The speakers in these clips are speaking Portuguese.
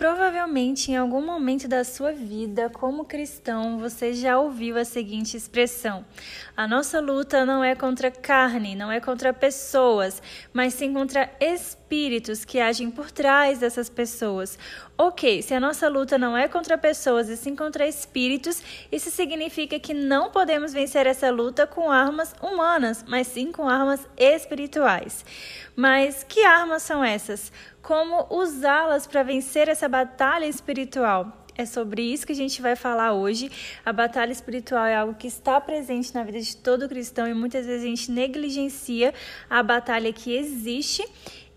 Provavelmente em algum momento da sua vida, como cristão, você já ouviu a seguinte expressão: A nossa luta não é contra carne, não é contra pessoas, mas sim contra espíritos que agem por trás dessas pessoas. Ok, se a nossa luta não é contra pessoas e sim contra espíritos, isso significa que não podemos vencer essa luta com armas humanas, mas sim com armas espirituais. Mas que armas são essas? Como usá-las para vencer essa batalha espiritual? É sobre isso que a gente vai falar hoje. A batalha espiritual é algo que está presente na vida de todo cristão e muitas vezes a gente negligencia a batalha que existe.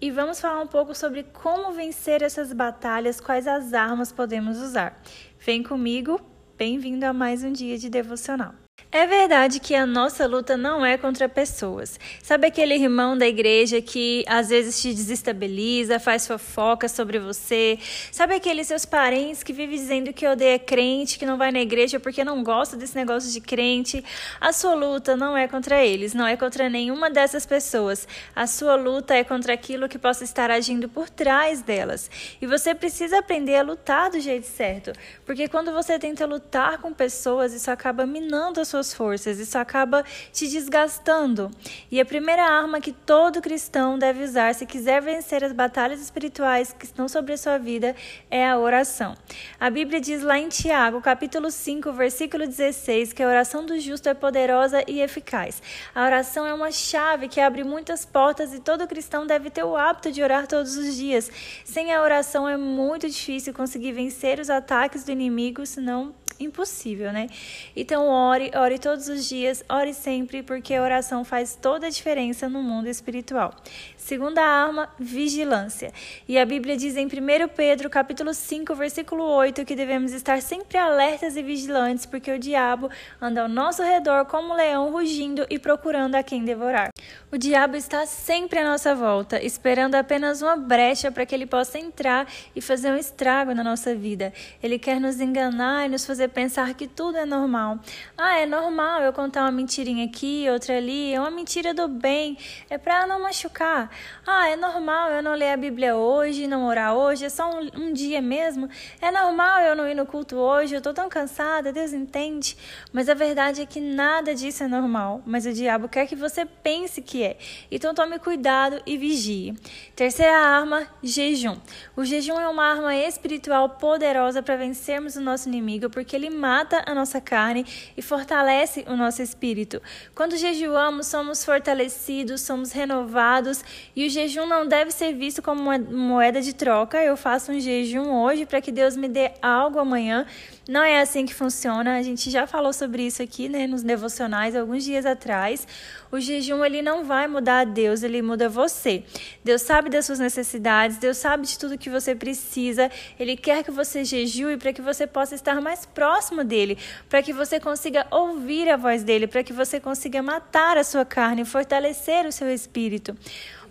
E vamos falar um pouco sobre como vencer essas batalhas, quais as armas podemos usar. Vem comigo, bem-vindo a mais um dia de devocional. É verdade que a nossa luta não é contra pessoas. Sabe aquele irmão da igreja que às vezes te desestabiliza, faz fofoca sobre você? Sabe aqueles seus parentes que vivem dizendo que odeia crente, que não vai na igreja porque não gosta desse negócio de crente? A sua luta não é contra eles, não é contra nenhuma dessas pessoas. A sua luta é contra aquilo que possa estar agindo por trás delas. E você precisa aprender a lutar do jeito certo, porque quando você tenta lutar com pessoas, isso acaba minando as suas suas forças, isso acaba te desgastando. E a primeira arma que todo cristão deve usar se quiser vencer as batalhas espirituais que estão sobre a sua vida é a oração. A Bíblia diz lá em Tiago, capítulo 5, versículo 16, que a oração do justo é poderosa e eficaz. A oração é uma chave que abre muitas portas e todo cristão deve ter o hábito de orar todos os dias. Sem a oração é muito difícil conseguir vencer os ataques do inimigo, senão impossível, né? Então, ore, ore todos os dias, ore sempre, porque a oração faz toda a diferença no mundo espiritual. Segunda arma, vigilância. E a Bíblia diz em 1 Pedro, capítulo 5, versículo 8, que devemos estar sempre alertas e vigilantes, porque o diabo anda ao nosso redor como um leão rugindo e procurando a quem devorar. O diabo está sempre à nossa volta, esperando apenas uma brecha para que ele possa entrar e fazer um estrago na nossa vida. Ele quer nos enganar e nos fazer pensar que tudo é normal. Ah, é normal eu contar uma mentirinha aqui, outra ali, é uma mentira do bem, é para não machucar. Ah, é normal eu não ler a Bíblia hoje, não orar hoje, é só um, um dia mesmo. É normal eu não ir no culto hoje, eu tô tão cansada, Deus entende. Mas a verdade é que nada disso é normal, mas o diabo quer que você pense que é. Então tome cuidado e vigie. Terceira arma, jejum. O jejum é uma arma espiritual poderosa para vencermos o nosso inimigo, porque ele ele mata a nossa carne e fortalece o nosso espírito. Quando jejuamos, somos fortalecidos, somos renovados e o jejum não deve ser visto como uma moeda de troca. Eu faço um jejum hoje para que Deus me dê algo amanhã. Não é assim que funciona. A gente já falou sobre isso aqui, né, nos devocionais alguns dias atrás. O jejum ele não vai mudar Deus, ele muda você. Deus sabe das suas necessidades, Deus sabe de tudo que você precisa. Ele quer que você jejue para que você possa estar mais próximo dele, para que você consiga ouvir a voz dele, para que você consiga matar a sua carne, fortalecer o seu espírito.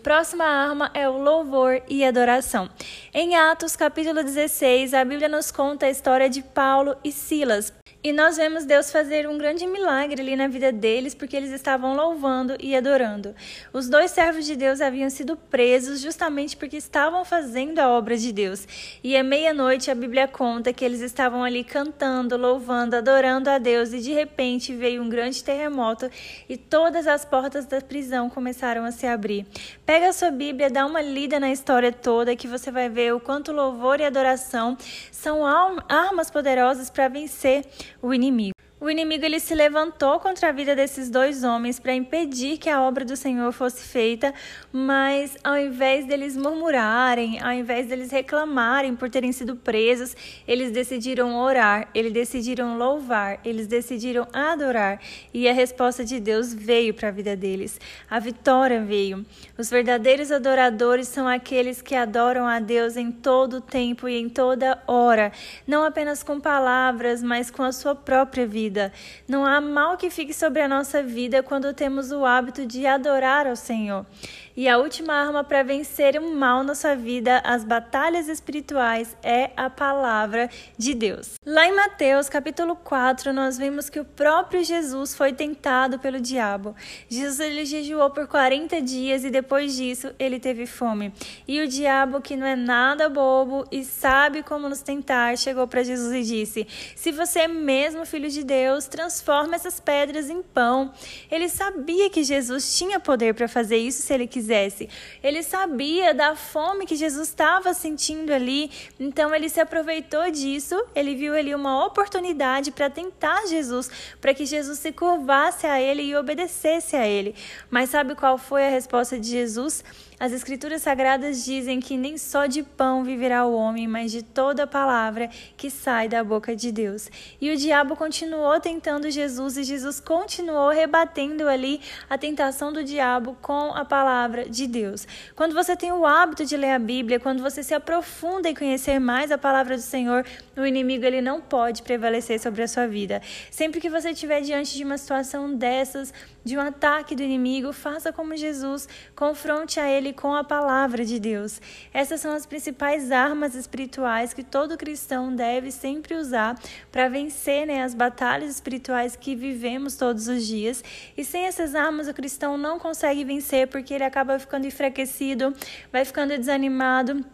Próxima arma é o louvor e adoração. Em Atos, capítulo 16, a Bíblia nos conta a história de Paulo e Silas. E nós vemos Deus fazer um grande milagre ali na vida deles, porque eles estavam louvando e adorando. Os dois servos de Deus haviam sido presos justamente porque estavam fazendo a obra de Deus. E à meia-noite a Bíblia conta que eles estavam ali cantando, louvando, adorando a Deus, e de repente veio um grande terremoto e todas as portas da prisão começaram a se abrir. Pega a sua Bíblia, dá uma lida na história toda que você vai ver o quanto louvor e adoração são armas poderosas para vencer o inimigo. O inimigo ele se levantou contra a vida desses dois homens para impedir que a obra do Senhor fosse feita, mas ao invés deles murmurarem, ao invés deles reclamarem por terem sido presos, eles decidiram orar, eles decidiram louvar, eles decidiram adorar, e a resposta de Deus veio para a vida deles. A vitória veio. Os verdadeiros adoradores são aqueles que adoram a Deus em todo tempo e em toda hora, não apenas com palavras, mas com a sua própria vida vida. Não há mal que fique sobre a nossa vida quando temos o hábito de adorar ao Senhor. E a última arma para vencer o mal na sua vida, as batalhas espirituais, é a palavra de Deus. Lá em Mateus, capítulo 4, nós vemos que o próprio Jesus foi tentado pelo diabo. Jesus ele jejuou por 40 dias e depois disso ele teve fome. E o diabo, que não é nada bobo e sabe como nos tentar, chegou para Jesus e disse: Se você é mesmo filho de Deus, transforma essas pedras em pão. Ele sabia que Jesus tinha poder para fazer isso se ele quisesse. Ele sabia da fome que Jesus estava sentindo ali, então ele se aproveitou disso. Ele viu ali uma oportunidade para tentar Jesus, para que Jesus se curvasse a ele e obedecesse a ele. Mas sabe qual foi a resposta de Jesus? As Escrituras Sagradas dizem que nem só de pão viverá o homem, mas de toda palavra que sai da boca de Deus. E o diabo continuou tentando Jesus e Jesus continuou rebatendo ali a tentação do diabo com a palavra de Deus. Quando você tem o hábito de ler a Bíblia, quando você se aprofunda em conhecer mais a palavra do Senhor, o inimigo ele não pode prevalecer sobre a sua vida. Sempre que você estiver diante de uma situação dessas, de um ataque do inimigo, faça como Jesus, confronte a ele com a palavra de Deus. Essas são as principais armas espirituais que todo cristão deve sempre usar para vencer né, as batalhas espirituais que vivemos todos os dias. E sem essas armas, o cristão não consegue vencer porque ele acaba ficando enfraquecido, vai ficando desanimado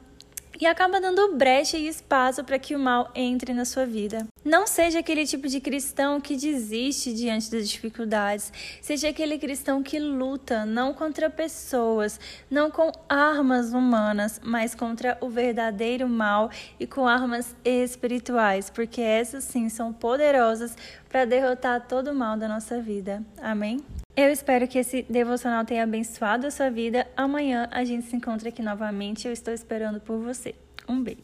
e acaba dando brecha e espaço para que o mal entre na sua vida. Não seja aquele tipo de cristão que desiste diante das dificuldades, seja aquele cristão que luta não contra pessoas, não com armas humanas, mas contra o verdadeiro mal e com armas espirituais, porque essas sim são poderosas para derrotar todo o mal da nossa vida. Amém? Eu espero que esse devocional tenha abençoado a sua vida. Amanhã a gente se encontra aqui novamente. Eu estou esperando por você. Um beijo.